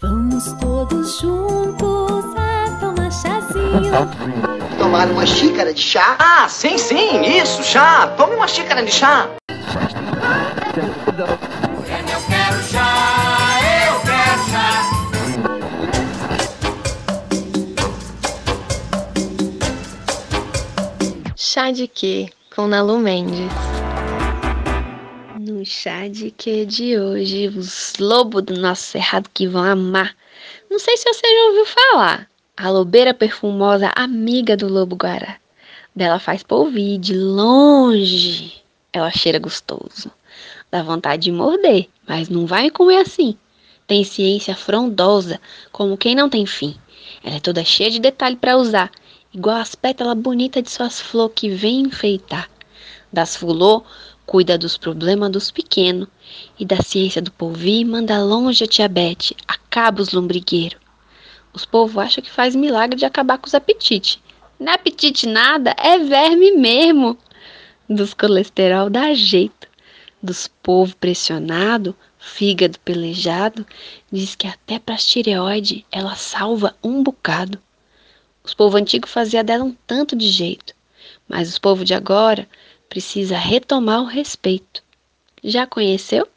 Vamos todos juntos a tomar chazinho. Tomar uma xícara de chá? Ah, sim, sim, isso, chá. Tome uma xícara de chá. Chá de quê? Com Nalu Mendes. No chá de quê de hoje, os lobos do nosso cerrado que vão amar. Não sei se você já ouviu falar. A lobeira perfumosa, amiga do lobo guará. Dela faz polvilho de longe. Ela cheira gostoso. Dá vontade de morder, mas não vai comer assim. Tem ciência frondosa, como quem não tem fim. Ela é toda cheia de detalhe para usar, igual as pétalas bonitas de suas flores que vem enfeitar. Das fulô, cuida dos problemas dos pequenos, e da ciência do polvilho manda longe a diabetes, acaba os lombrigueiros. Os povos acham que faz milagre de acabar com os apetites. Não é apetite nada, é verme mesmo. Dos colesterol dá jeito. Dos povos pressionado, fígado pelejado, diz que até para tireoide ela salva um bocado. Os povos antigos faziam dela um tanto de jeito, mas os povos de agora precisa retomar o respeito. Já conheceu?